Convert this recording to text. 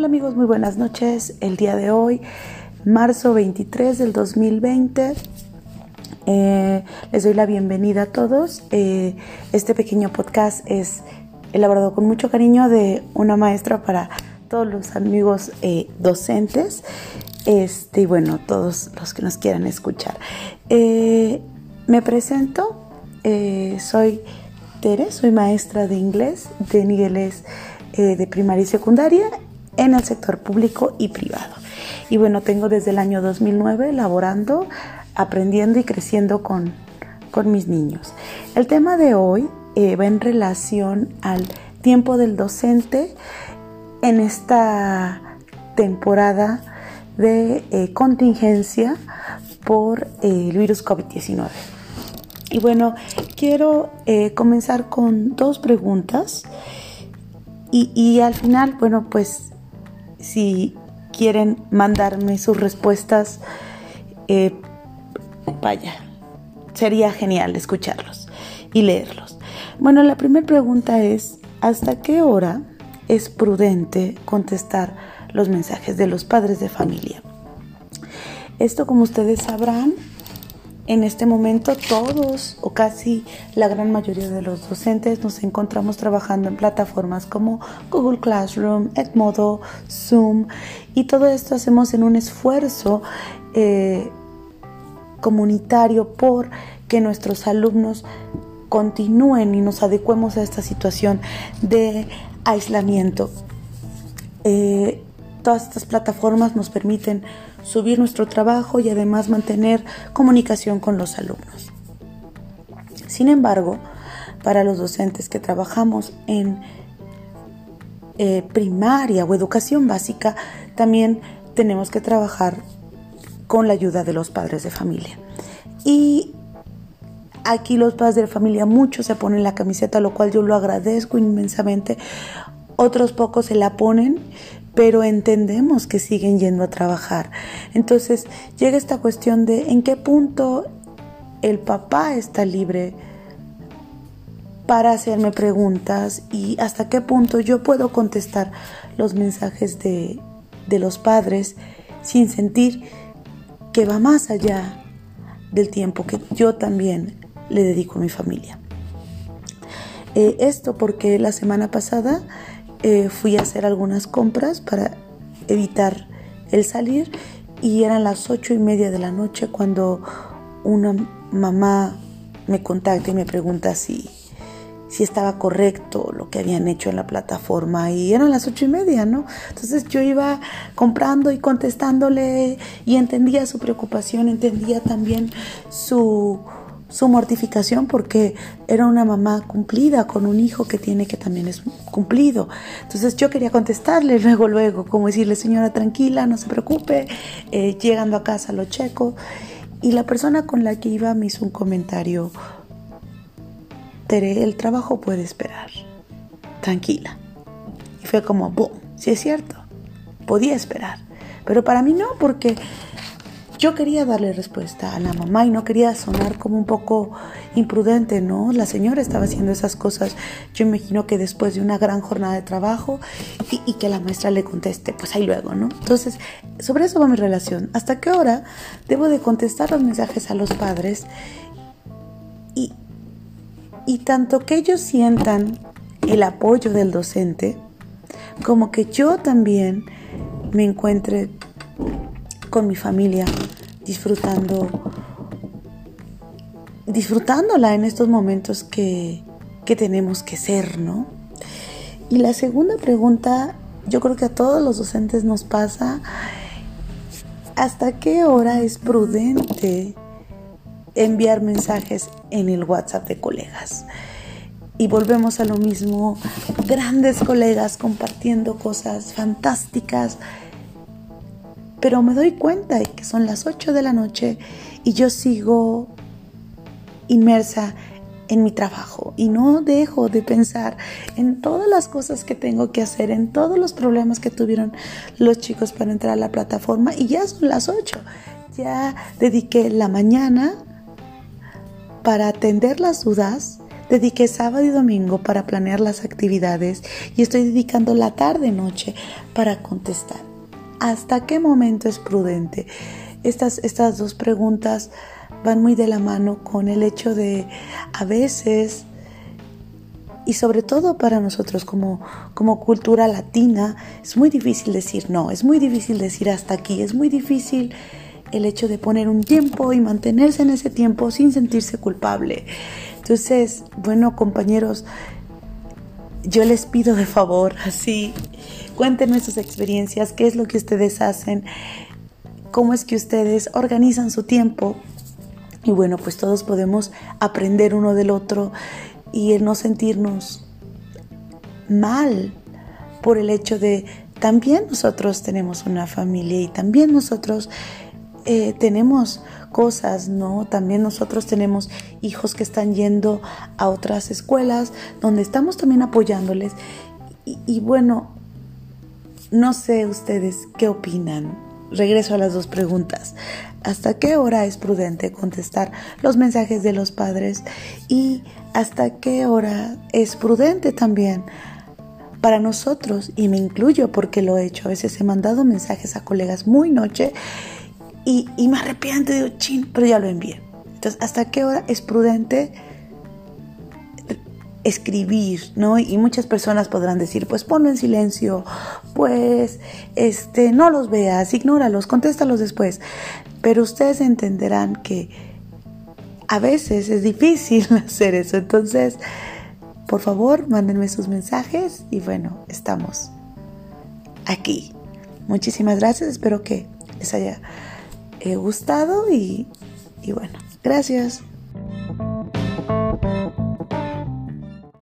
Hola amigos, muy buenas noches. El día de hoy, marzo 23 del 2020, eh, les doy la bienvenida a todos. Eh, este pequeño podcast es elaborado con mucho cariño de una maestra para todos los amigos eh, docentes. Este, y bueno, todos los que nos quieran escuchar. me presento, soy Tere, soy maestra de inglés de niveles de primaria y secundaria en el sector público y privado. Y bueno, tengo desde el año 2009 laborando, aprendiendo y creciendo con, con mis niños. El tema de hoy eh, va en relación al tiempo del docente en esta temporada de eh, contingencia por eh, el virus COVID-19. Y bueno, quiero comenzar con dos preguntas y, y, al final, bueno, pues si quieren mandarme sus respuestas, eh, vaya, sería genial escucharlos y leerlos. Bueno, la primera pregunta es, ¿hasta qué hora es prudente contestar los mensajes de los padres de familia? Esto, como ustedes sabrán, en este momento todos o casi la gran mayoría de los docentes nos encontramos trabajando en plataformas como Google Classroom, Edmodo, Zoom y todo esto hacemos en un esfuerzo eh, comunitario por que nuestros alumnos continúen y nos adecuemos a esta situación de aislamiento. Eh, todas estas plataformas nos permiten subir nuestro trabajo y además mantener comunicación con los alumnos. Sin embargo, para los docentes que trabajamos en eh, primaria o educación básica, también tenemos que trabajar con la ayuda de los padres de familia. Y aquí los padres de familia, muchos se ponen la camiseta, lo cual yo lo agradezco inmensamente. Otros pocos se la ponen, pero entendemos que siguen yendo a trabajar. Entonces llega esta cuestión de en qué punto el papá está libre para hacerme preguntas y hasta qué punto yo puedo contestar los mensajes de, los padres sin sentir que va más allá del tiempo que yo también le dedico a mi familia. Eh, esto porque la semana pasada eh, fui a hacer algunas compras para evitar el salir y eran las ocho y media de la noche cuando una mamá me contacta y me pregunta si, si estaba correcto lo que habían hecho en la plataforma y eran las ocho y media, ¿no? Entonces yo iba comprando y contestándole y entendía su preocupación, entendía también su su mortificación porque era una mamá cumplida con un hijo que tiene que también es cumplido. Entonces yo quería contestarle luego, luego, como decirle, señora, tranquila, no se preocupe, eh, llegando a casa lo checo. Y la persona con la que iba me hizo un comentario, Tere, el trabajo puede esperar, tranquila. Y fue como, boom, sí es cierto, podía esperar. Pero para mí no, porque yo quería darle respuesta a la mamá y no quería sonar como un poco imprudente, ¿no? La señora estaba haciendo esas cosas, yo imagino que después de una gran jornada de trabajo y, que la maestra le conteste, pues ahí luego, ¿no? Entonces, sobre eso va mi relación. ¿Hasta qué hora debo de contestar los mensajes a los padres? Y, y tanto que ellos sientan el apoyo del docente, como que yo también me encuentre con mi familia, disfrutando, disfrutándola en estos momentos que, que tenemos que ser, ¿no? Y la segunda pregunta, yo creo que a todos los docentes nos pasa, ¿hasta qué hora es prudente enviar mensajes en el WhatsApp de colegas? Y volvemos a lo mismo, grandes colegas compartiendo cosas fantásticas, pero me doy cuenta de que son las 8 de la noche y yo sigo inmersa en mi trabajo y no dejo de pensar en todas las cosas que tengo que hacer, en todos los problemas que tuvieron los chicos para entrar a la plataforma y ya son las 8. Ya dediqué la mañana para atender las dudas dediqué sábado y domingo para planear las actividades y estoy dedicando la tarde-noche para contestar. ¿Hasta qué momento es prudente? Estas, estas dos preguntas van muy de la mano con el hecho de a veces y sobre todo para nosotros como, como cultura latina es muy difícil decir no, es muy difícil decir hasta aquí, es muy difícil el hecho de poner un tiempo y mantenerse en ese tiempo sin sentirse culpable. Entonces, bueno compañeros, yo les pido de favor, así, cuéntenme sus experiencias, qué es lo que ustedes hacen, cómo es que ustedes organizan su tiempo. Y bueno, pues todos podemos aprender uno del otro y no sentirnos mal por el hecho de también nosotros tenemos una familia y también nosotros eh, tenemos cosas, ¿no? También nosotros tenemos hijos que están yendo a otras escuelas donde estamos también apoyándoles. y bueno, no sé ustedes qué opinan. Regreso a las dos preguntas. ¿Hasta qué hora es prudente contestar los mensajes de los padres? Y hasta qué hora es prudente también para nosotros, y me incluyo porque lo he hecho, a veces he mandado mensajes a colegas muy noche y, me arrepiento, digo, chin, pero ya lo envié. Entonces, ¿hasta qué hora es prudente escribir, ¿no? Y muchas personas podrán decir, pues ponlo en silencio, pues este no los veas, ignóralos, contéstalos después. Pero ustedes entenderán que a veces es difícil hacer eso. Entonces, por favor, mándenme sus mensajes y bueno, estamos aquí. Muchísimas gracias, espero que les haya eh, gustado y, y bueno, gracias.